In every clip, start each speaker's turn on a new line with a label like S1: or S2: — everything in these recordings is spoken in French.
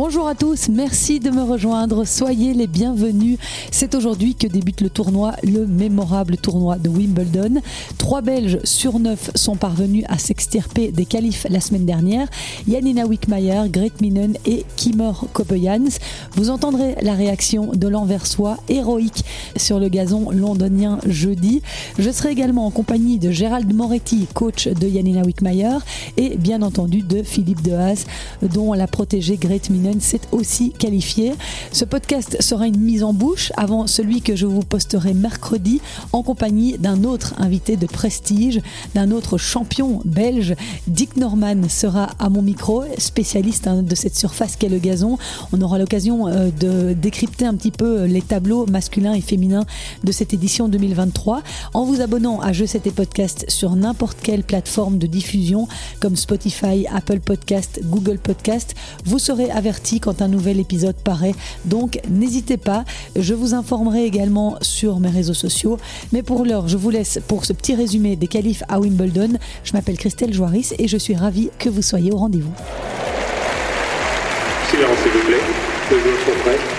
S1: Bonjour à tous, merci de me rejoindre, soyez les bienvenus. C'est aujourd'hui que débute le tournoi, le mémorable tournoi de Wimbledon. Trois Belges sur neuf sont parvenus à s'extirper des qualifs la semaine dernière. Janina Wickmayer, Gret Minen et Kimmer Kopejans. Vous entendrez la réaction de l'Anversois héroïque sur le gazon londonien jeudi. Je serai également en compagnie de Gérald Moretti, coach de Janina Wickmayer, et bien entendu de Philippe Dehaas, dont la protégée Gret Minen s'est aussi qualifié. Ce podcast sera une mise en bouche avant celui que je vous posterai mercredi en compagnie d'un autre invité de prestige, d'un autre champion belge. Dick Norman sera à mon micro, spécialiste hein, de cette surface qu'est le gazon. On aura l'occasion euh, de décrypter un petit peu les tableaux masculins et féminins de cette édition 2023 en vous abonnant à Je et Podcast sur n'importe quelle plateforme de diffusion comme Spotify, Apple Podcast, Google Podcast. Vous serez quand un nouvel épisode paraît. Donc n'hésitez pas, je vous informerai également sur mes réseaux sociaux. Mais pour l'heure, je vous laisse pour ce petit résumé des qualifs à Wimbledon. Je m'appelle Christelle Joaris et je suis ravie que vous soyez au rendez-vous.
S2: Silence s'il vous plaît, les joueurs sont prêts.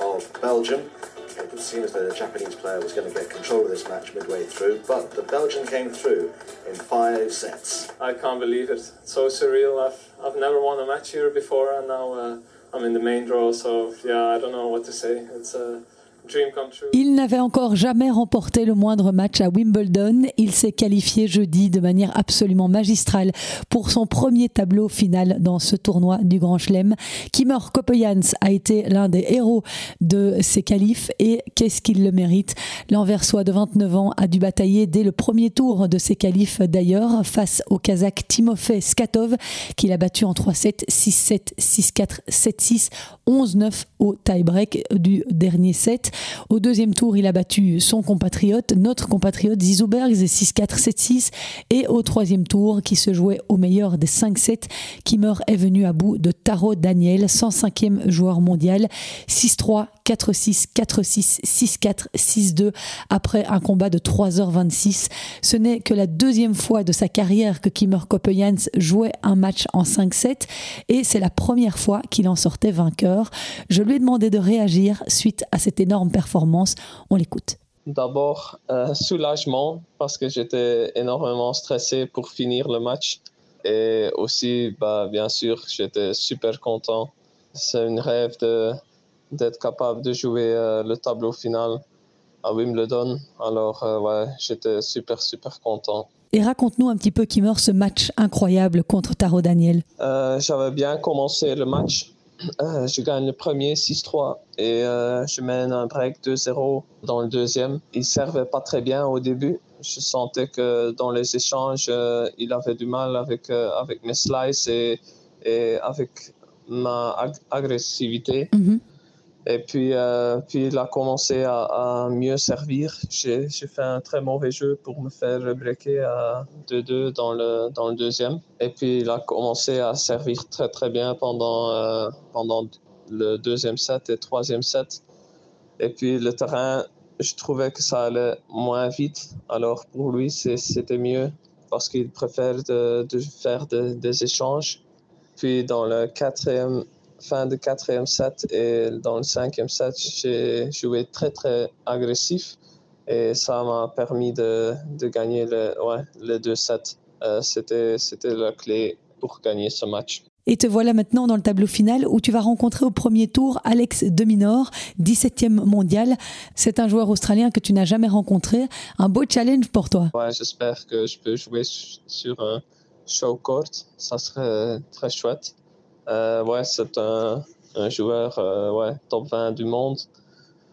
S2: of Belgium seemed as though the Japanese player was going to get control of this match midway through, but the Belgian came through in five sets.
S3: I can't believe it. So surreal. I've I've never won a match here before, and now uh, I'm in the main draw. So yeah, I don't know what to say. It's uh,
S1: Il n'avait encore jamais remporté le moindre match à Wimbledon. Il s'est qualifié jeudi de manière absolument magistrale pour son premier tableau final dans ce tournoi du Grand Chelem. Kimmer Kopejans a été l'un des héros de ces qualifs et qu'est-ce qu'il le mérite? L'Anversois de 29 ans a dû batailler dès le premier tour de ces qualifs d'ailleurs face au Kazakh Timofey Skatov qu'il a battu en 3-7, 6-7, 6-4, 7-6, 11-9 au tie-break du dernier set. Au deuxième tour, il a battu son compatriote, notre compatriote Zizou Bergs, 6-4, 7-6. Et au troisième tour, qui se jouait au meilleur des 5-7, Kimmer est venu à bout de Taro Daniel, 105e joueur mondial, 6-3, 4-6, 4-6, 6-4, 6-2 après un combat de 3h26. Ce n'est que la deuxième fois de sa carrière que Kimmer Kopejans jouait un match en 5-7 et c'est la première fois qu'il en sortait vainqueur. Je lui ai demandé de réagir suite à cette énorme performance. On l'écoute.
S3: D'abord, euh, soulagement parce que j'étais énormément stressé pour finir le match. Et aussi, bah, bien sûr, j'étais super content. C'est un rêve de, d'être capable de jouer euh, le tableau final à Wimbledon. Alors, euh, ouais, j'étais super, super content.
S1: Et raconte-nous un petit peu, Kimmer, ce match incroyable contre Taro Daniel.
S3: Euh, j'avais bien commencé le match. je gagne le premier 6-3 et je mène un break 2-0 dans le deuxième. Il servait pas très bien au début. Je sentais que dans les échanges, il avait du mal avec, avec mes slices et, et avec ma agressivité. Mm-hmm. Et puis, euh, puis il a commencé à, mieux servir. J'ai fait un très mauvais jeu pour me faire breaker à 2-2 dans le, dans le deuxième. Et puis il a commencé à servir très très bien pendant, euh, pendant le deuxième set et troisième set. Et puis le terrain, je trouvais que ça allait moins vite. Alors pour lui, c'était mieux parce qu'il préfère de, faire des échanges. Puis dans le quatrième fin de quatrième set et dans le cinquième set, j'ai joué très très agressif et ça m'a permis de, de gagner le, ouais, les deux sets. Euh, c'était, c'était la clé pour gagner ce match.
S1: Et te voilà maintenant dans le tableau final où tu vas rencontrer au premier tour Alex Deminor, 17e mondial. C'est un joueur australien que tu n'as jamais rencontré. Un beau challenge pour toi.
S3: Ouais, j'espère que je peux jouer sur un show court. Ça serait très chouette. Euh, ouais, c'est un, un, joueur euh, ouais, top 20 du monde.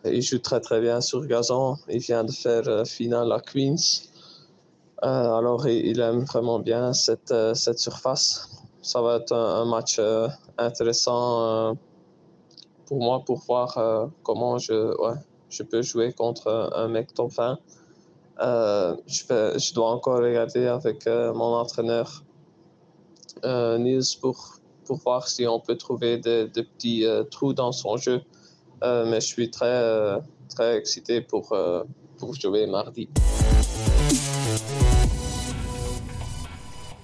S3: Il joue très très bien sur gazon. Il vient de faire euh, finale à Queens. alors il, aime vraiment bien cette, cette surface. Ça va être un, match intéressant pour moi pour voir comment je, ouais, je peux jouer contre un mec top 20. je, je dois encore regarder avec mon entraîneur Niels pour pour voir si on peut trouver des, petits euh, trous dans son jeu. Euh, mais je suis très, euh, très excité pour, pour jouer mardi.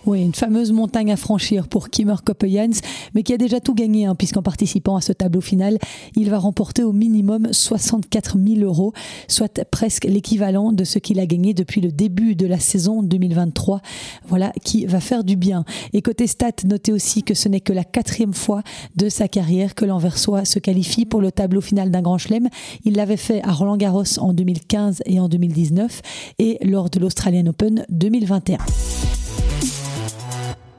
S1: Oui, une fameuse montagne à franchir pour Kimmer Koppejans, mais qui a déjà tout gagné, hein, puisqu'en participant à ce tableau final, il va remporter au minimum 64 000 euros, soit presque l'équivalent de ce qu'il a gagné depuis le début de la saison 2023. Voilà qui va faire du bien. Et côté stats, notez aussi que ce n'est que la quatrième fois de sa carrière que l'Anversois se qualifie pour le tableau final d'un grand chelem. Il l'avait fait à Roland Garros en 2015 et en 2019 et lors de l'Australian Open 2021.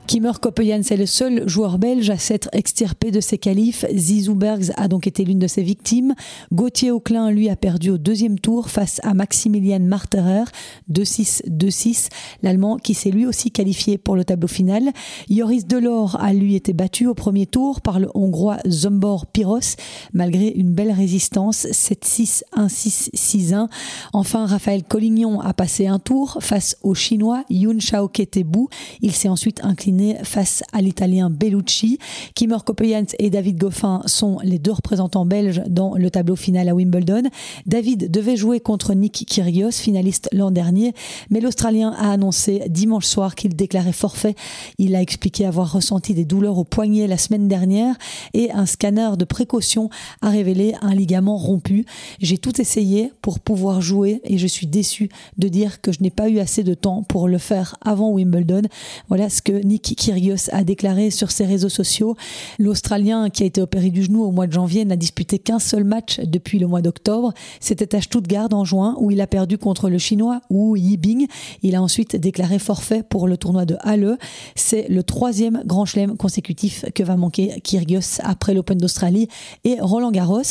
S1: Kimmer Koppejans est le seul joueur belge à s'être extirpé de ses qualifs. Zizou Bergs a donc été l'une de ses victimes. Gauthier Auclin, lui, a perdu au deuxième tour face à Maximilian Marterer, 2-6, 2-6, l'Allemand qui s'est lui aussi qualifié pour le tableau final. Joris Delors a lui été battu au premier tour par le Hongrois Zombor Piros, malgré une belle résistance, 7-6, 1-6, 6-1. Enfin, Raphaël Collignon a passé un tour face au Chinois Yun Shaoke Tebu. Il s'est ensuite incliné face à l'Italien Bellucci. Kimmer Koppejans et David Goffin sont les deux représentants belges dans le tableau final à Wimbledon. David devait jouer contre Nick Kyrgios, finaliste l'an dernier, mais l'Australien a annoncé dimanche soir qu'il déclarait forfait. Il a expliqué avoir ressenti des douleurs au poignet la semaine dernière et un scanner de précaution a révélé un ligament rompu. J'ai tout essayé pour pouvoir jouer et je suis déçu de dire que je n'ai pas eu assez de temps pour le faire avant Wimbledon. Voilà ce que Nick Kyrgios a déclaré sur ses réseaux sociaux. L'Australien qui a été opéré du genou au mois de janvier n'a disputé qu'un seul match depuis le mois d'octobre. C'était à Stuttgart en juin où il a perdu contre le Chinois Wu Yibing. Il a ensuite déclaré forfait pour le tournoi de Halle. C'est le troisième grand chelem consécutif que va manquer Kyrgios après l'Open d'Australie et Roland Garros.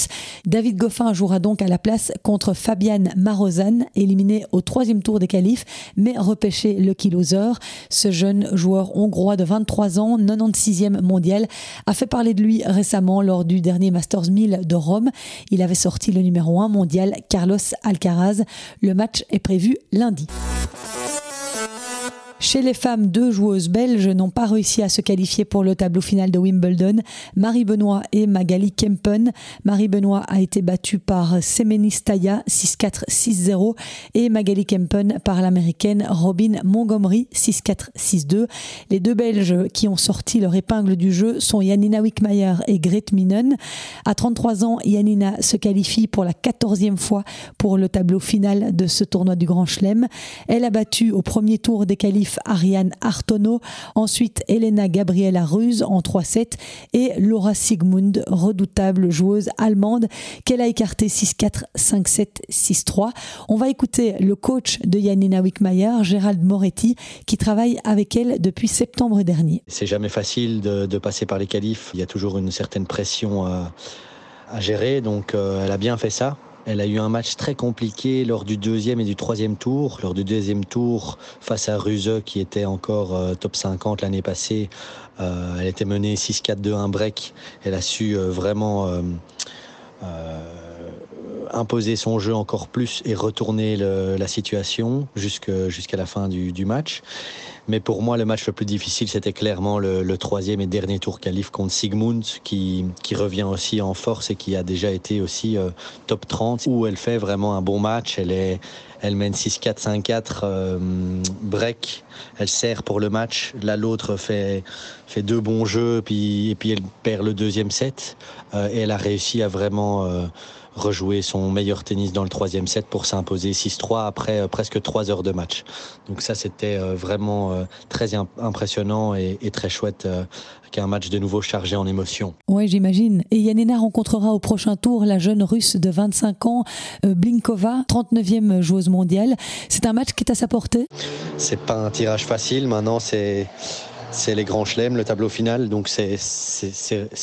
S1: David Goffin jouera donc à la place contre Fabian Marozan, éliminé au troisième tour des qualifs, mais repêché le loser. Ce jeune joueur hongrois de 23 ans, 96e mondial, a fait parler de lui récemment lors du dernier Masters 1000 de Rome. Il avait sorti le numéro 1 mondial, Carlos Alcaraz. Le match est prévu lundi. Chez les femmes, deux joueuses belges n'ont pas réussi à se qualifier pour le tableau final de Wimbledon. Marie Benoît et Magali Kempen. Marie Benoît a été battue par Semenistaya 6-4, 6-0 et Magali Kempen par l'américaine Robin Montgomery 6-4, 6-2. Les deux Belges qui ont sorti leur épingle du jeu sont Janina Wickmayer et Grete Minen. À 33 ans, Janina se qualifie pour la 14e fois pour le tableau final de ce tournoi du Grand Chelem. Elle a battu au premier tour des qualifs Ariane Artono, ensuite Elena Gabriela Ruse en 3-7 et Laura Sigmund, redoutable joueuse allemande qu'elle a écartée 6-4, 5-7, 6-3. On va écouter le coach de Janina Wickmayer, Gérald Moretti, qui travaille avec elle depuis septembre dernier.
S4: C'est jamais facile de, passer par les qualifs. Il y a toujours une certaine pression à, gérer, donc euh, elle a bien fait ça. Elle a eu un match très compliqué lors du deuxième et du troisième tour. Lors du deuxième tour, face à Ruse, qui était encore euh, top 50 l'année passée, euh, elle était menée 6-4-2-1 break. Elle a su euh, vraiment imposer son jeu encore plus et retourner la situation jusqu'à la fin du match. Mais pour moi, le match le plus difficile, c'était clairement le, troisième et dernier tour qualif contre Sigmund, qui, qui revient aussi en force et qui a déjà été aussi euh, top 30, où elle fait vraiment un bon match. Elle, est, elle mène 6-4, 5-4, euh, break, elle sert pour le match. Là, l'autre fait, fait deux bons jeux, puis, et puis elle perd le deuxième set. Euh, et elle a réussi à vraiment rejouer son meilleur tennis dans le troisième set pour s'imposer 6-3 après euh, presque 3 heures de match. Donc ça, c'était euh, vraiment euh, très impressionnant et, très chouette qu'un match de nouveau chargé en émotions.
S1: Oui, j'imagine. Et Yanina rencontrera au prochain tour la jeune russe de 25 ans, Blinkova, 39e joueuse mondiale. C'est un match qui est à sa portée
S4: C'est pas un tirage facile. Maintenant, c'est c'est les grands chelems, le tableau final, donc c'est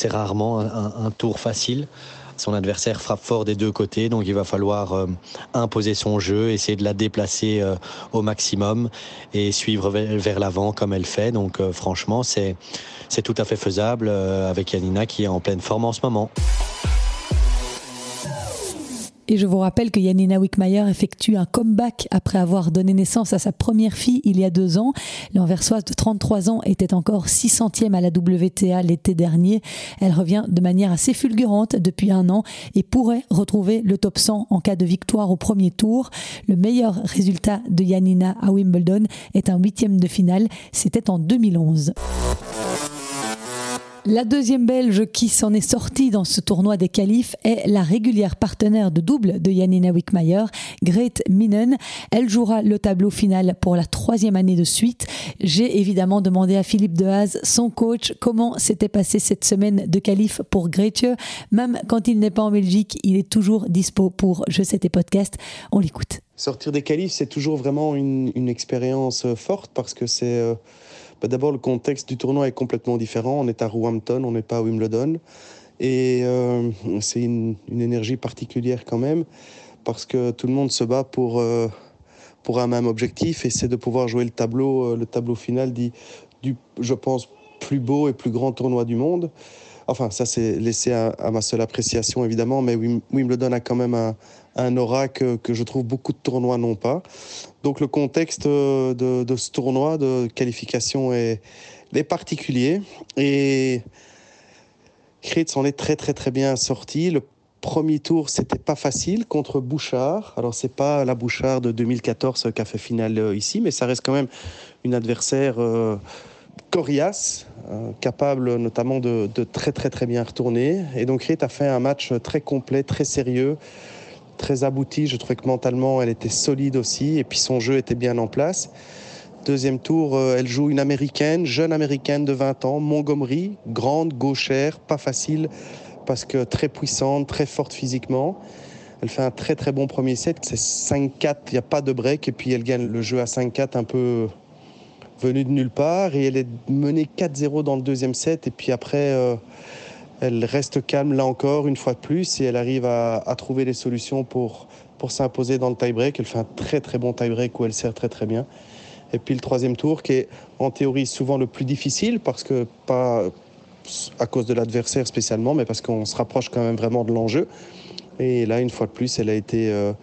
S4: rarement un, tour facile. Son adversaire frappe fort des deux côtés, donc il va falloir euh, imposer son jeu, essayer de la déplacer euh, au maximum et suivre vers, l'avant comme elle fait. Donc euh, franchement, c'est tout à fait faisable avec Yanina qui est en pleine forme en ce moment.
S1: Et je vous rappelle que Yanina Wickmayer effectue un comeback après avoir donné naissance à sa première fille il y a deux ans. L'anversoise de 33 ans était encore 600e à la WTA l'été dernier. Elle revient de manière assez fulgurante depuis un an et pourrait retrouver le top 100 en cas de victoire au premier tour. Le meilleur résultat de Yanina à Wimbledon est un huitième de finale. C'était en 2011. La deuxième Belge qui s'en est sortie dans ce tournoi des qualifs est la régulière partenaire de double de Janina Wickmayer, Grete Minen. Elle jouera le tableau final pour la troisième année de suite. J'ai évidemment demandé à Philippe Dehaze, son coach, comment s'était passée cette semaine de qualif pour Grete. Même quand il n'est pas en Belgique, il est toujours dispo pour Je sais tes podcasts. On l'écoute.
S5: Sortir des qualifs, c'est toujours vraiment une, expérience forte parce que c'est... Euh, bah, d'abord, le contexte du tournoi est complètement différent. On est à Roehampton, on n'est pas à Wimbledon. Et euh, c'est une, énergie particulière quand même, parce que tout le monde se bat pour, euh, un même objectif, et c'est de pouvoir jouer le tableau, euh, le tableau final du, je pense, plus beau et plus grand tournoi du monde. Enfin, ça, c'est laissé à, ma seule appréciation, évidemment, mais Wimbledon a quand même un, un aura que, je trouve beaucoup de tournois n'ont pas. Donc, le contexte de, ce tournoi de qualification est, particulier. Et Kritz s'en est très, très, très bien sorti. Le premier tour, c'était pas facile contre Bouchard. Alors, c'est pas la Bouchard de 2014 qui a fait finale euh, ici, mais ça reste quand même une adversaire. Euh, coriace, euh, capable notamment de, très très très bien retourner. Et donc Rit a fait un match très complet, très sérieux, très abouti. Je trouvais que mentalement elle était solide aussi et puis son jeu était bien en place. Deuxième tour, euh, elle joue une américaine, jeune américaine de 20 ans, Montgomery, grande, gauchère, pas facile parce que très puissante, très forte physiquement. Elle fait un très très bon premier set, c'est 5-4, il n'y a pas de break et puis elle gagne le jeu à 5-4 un peu venue de nulle part et elle est menée 4-0 dans le deuxième set et puis après euh, elle reste calme là encore une fois de plus et elle arrive à, trouver des solutions pour, pour s'imposer dans le tie-break. Elle fait un très très bon tie-break où elle sert très très bien. Et puis le troisième tour qui est en théorie souvent le plus difficile parce que pas à cause de l'adversaire spécialement mais parce qu'on se rapproche quand même vraiment de l'enjeu. Et là une fois de plus elle a été... Euh,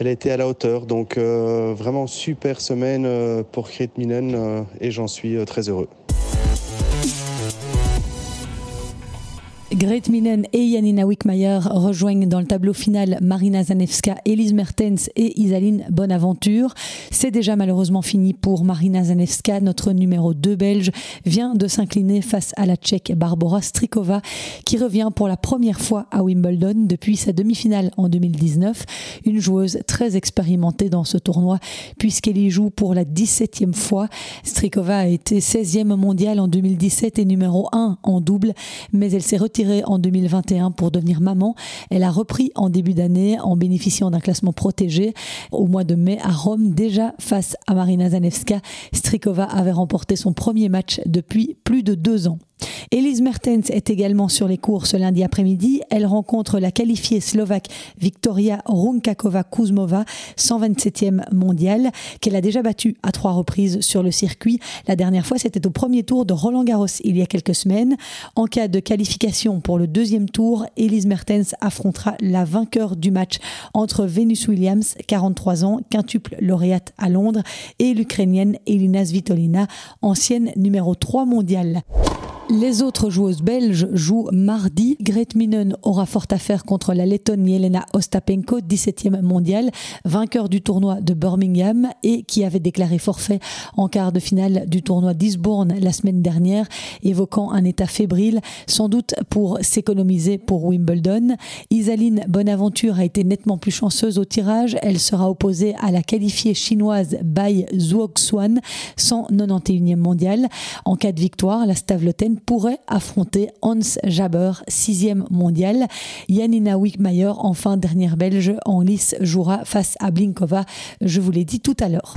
S5: elle a été à la hauteur. Donc euh, vraiment super semaine euh, pour Kate Minen et j'en suis très heureux.
S1: Great Minen et Janina Wickmayer rejoignent dans le tableau final Marina Zanevska, Elise Mertens et Isaline Bonaventure. C'est déjà malheureusement fini pour Marina Zanevska. Notre numéro 2 belge vient de s'incliner face à la tchèque Barbara Strikova qui revient pour la première fois à Wimbledon depuis sa demi-finale en 2019. Une joueuse très expérimentée dans ce tournoi puisqu'elle y joue pour la 17e fois. Strikova a été 16e mondiale en 2017 et numéro 1 en double, mais elle s'est retirée en 2021 pour devenir maman. Elle a repris en début d'année en bénéficiant d'un classement protégé. Au mois de mai à Rome, déjà face à Marina Zanevska, Strikova avait remporté son premier match depuis plus de deux ans. Elise Mertens est également sur les cours ce lundi après-midi. Elle rencontre la qualifiée slovaque Victoria Runkakova-Kuzmova, 127e mondiale, qu'elle a déjà battue à trois reprises sur le circuit. La dernière fois, c'était au premier tour de Roland Garros il y a quelques semaines. En cas de qualification pour le deuxième tour, Elise Mertens affrontera la vainqueur du match entre Venus Williams, 43 ans, quintuple lauréate à Londres, et l'Ukrainienne Elina Svitolina, ancienne numéro 3 mondiale. Les autres joueuses belges jouent mardi. Grete Minen aura fort à faire contre la Lettonne Yelena Ostapenko, 17e mondiale, vainqueur du tournoi de Birmingham et qui avait déclaré forfait en quart de finale du tournoi d'Isbourne la semaine dernière, évoquant un état fébrile, sans doute pour s'économiser pour Wimbledon. Isaline Bonaventure a été nettement plus chanceuse au tirage. Elle sera opposée à la qualifiée chinoise Bai Zhuoxuan, 191e mondiale. En cas de victoire, la Stavloten pourrait affronter Hans Jaber, sixième mondial. Janina Wickmayer, enfin dernière belge en lice, jouera face à Blinkova. Je vous l'ai dit tout à l'heure.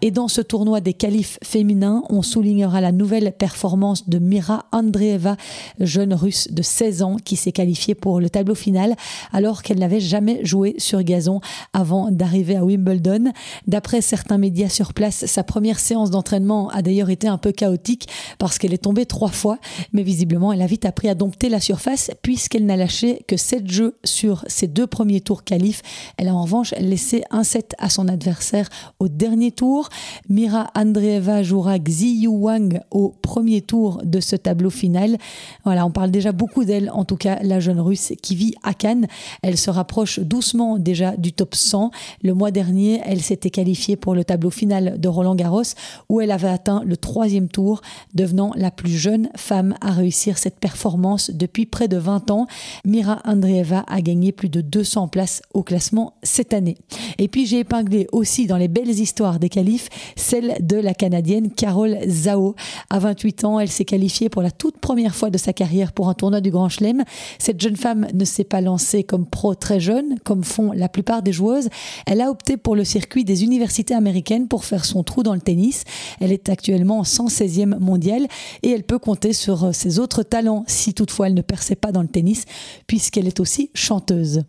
S1: Et dans ce tournoi des qualifs féminins, on soulignera la nouvelle performance de Mira Andreeva, jeune russe de 16 ans qui s'est qualifiée pour le tableau final alors qu'elle n'avait jamais joué sur gazon avant d'arriver à Wimbledon. D'après certains médias sur place, sa première séance d'entraînement a d'ailleurs été un peu chaotique parce qu'elle est tombée trois fois, mais visiblement elle a vite appris à dompter la surface puisqu'elle n'a lâché que 7 jeux sur ses deux premiers tours qualifs. Elle a en revanche laissé un set à son adversaire au dernier tour. Mira Andreeva jouera Xi Wang au premier tour de ce tableau final. Voilà, on parle déjà beaucoup d'elle, en tout cas la jeune russe qui vit à Cannes. Elle se rapproche doucement déjà du top 100. Le mois dernier, elle s'était qualifiée pour le tableau final de Roland Garros où elle avait atteint le troisième tour, devenant la plus jeune femme à réussir cette performance depuis près de 20 ans. Mira Andreeva a gagné plus de 200 places au classement cette année. Et puis j'ai épinglé aussi dans les belles histoires des qualifs celle de la Canadienne Carole Zhao. À 28 ans, elle s'est qualifiée pour la toute première fois de sa carrière pour un tournoi du Grand Chelem. Cette jeune femme ne s'est pas lancée comme pro très jeune, comme font la plupart des joueuses. Elle a opté pour le circuit des universités américaines pour faire son trou dans le tennis. Elle est actuellement 116e mondiale et elle peut compter sur ses autres talents si toutefois elle ne perçait pas dans le tennis, puisqu'elle est aussi chanteuse.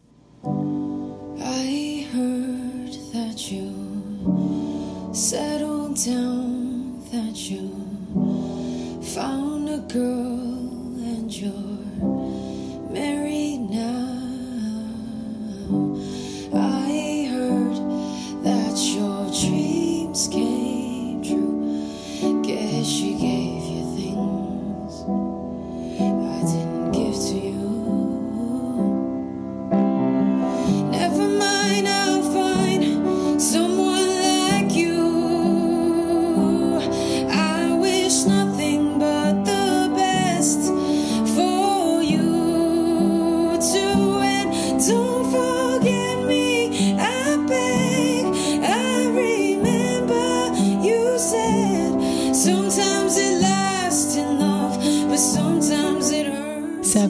S6: Settled down, that you found a girl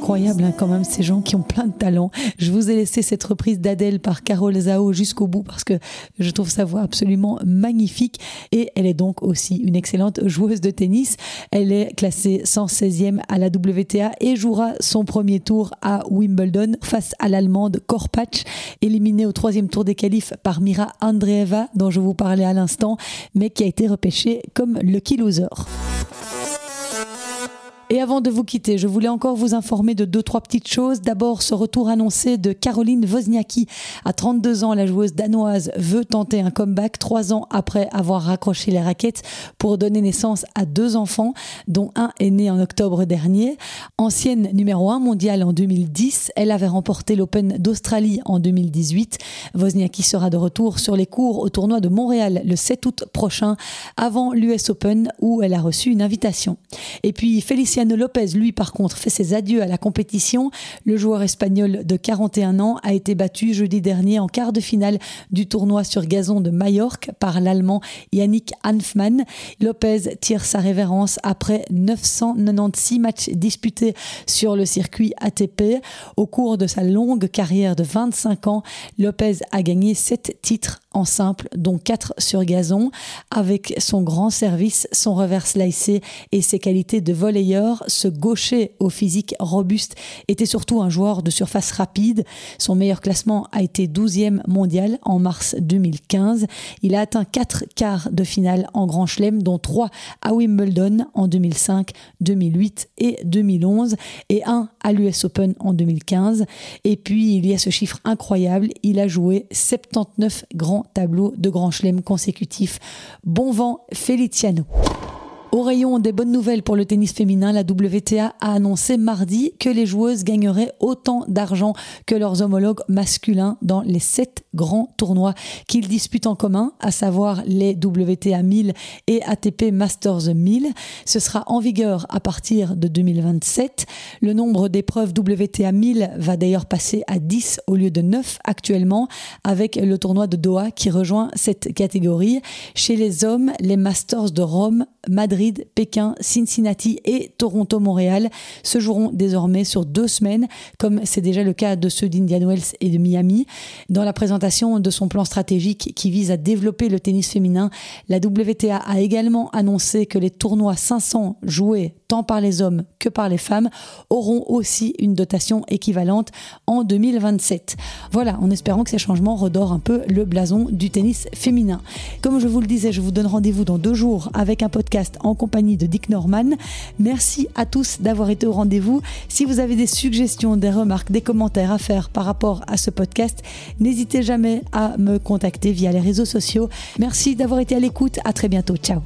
S1: incroyable hein, quand même ces gens qui ont plein de talent. Je vous ai laissé cette reprise d'Adèle par Carole Zao jusqu'au bout parce que je trouve sa voix absolument magnifique et elle est donc aussi une excellente joueuse de tennis. Elle est classée 116e à la WTA et jouera son premier tour à Wimbledon face à l'allemande Korpatch, éliminée au troisième tour des qualifs par Mira Andreeva dont je vous parlais à l'instant, mais qui a été repêchée comme lucky loser. Et avant de vous quitter, je voulais encore vous informer de deux, trois petites choses. D'abord, ce retour annoncé de Caroline Wozniacki. À 32 ans, la joueuse danoise veut tenter un comeback trois ans après avoir raccroché les raquettes pour donner naissance à deux enfants, dont un est né en octobre dernier. Ancienne numéro 1 mondiale en 2010, elle avait remporté l'Open d'Australie en 2018. Wozniacki sera de retour sur les cours au tournoi de Montréal le 7 août prochain, avant l'US Open où elle a reçu une invitation. Et puis, Lopez, lui, par contre, fait ses adieux à la compétition. Le joueur espagnol de 41 ans a été battu jeudi dernier en quart de finale du tournoi sur gazon de Majorque par l'Allemand Yannick Hanfmann. Lopez tire sa révérence après 996 matchs disputés sur le circuit ATP. Au cours de sa longue carrière de 25 ans, Lopez a gagné 7 titres en simple, dont 4 sur gazon. Avec son grand service, son revers slicé et ses qualités de volleyeur, ce gaucher au physique robuste était surtout un joueur de surface rapide. Son meilleur classement a été 12e mondial en mars 2015. Il a atteint 4 quarts de finale en Grand Chelem, dont 3 à Wimbledon en 2005, 2008 et 2011 et un à l'US Open en 2015. Et puis, il y a ce chiffre incroyable, il a joué 79 grands tableaux de Grand Chelem consécutifs. Bon vent, Feliciano. Au rayon des bonnes nouvelles pour le tennis féminin, la WTA a annoncé mardi que les joueuses gagneraient autant d'argent que leurs homologues masculins dans les sept grands tournois qu'ils disputent en commun, à savoir les WTA 1000 et ATP Masters 1000. Ce sera en vigueur à partir de 2027. Le nombre d'épreuves WTA 1000 va d'ailleurs passer à 10 au lieu de 9 actuellement, avec le tournoi de Doha qui rejoint cette catégorie. Chez les hommes, les Masters de Rome, Madrid, Pékin, Cincinnati et Toronto-Montréal se joueront désormais sur deux semaines, comme c'est déjà le cas de ceux d'Indian Wells et de Miami. Dans la présentation de son plan stratégique qui vise à développer le tennis féminin, la WTA a également annoncé que les tournois 500 joués tant par les hommes que par les femmes auront aussi une dotation équivalente en 2027. Voilà, en espérant que ces changements redorent un peu le blason du tennis féminin. Comme je vous le disais, je vous donne rendez-vous dans deux jours avec un podcast en compagnie de Dick Norman. Merci à tous d'avoir été au rendez-vous. Si vous avez des suggestions, des remarques, des commentaires à faire par rapport à ce podcast, n'hésitez jamais à me contacter via les réseaux sociaux. Merci d'avoir été à l'écoute. À très bientôt. Ciao.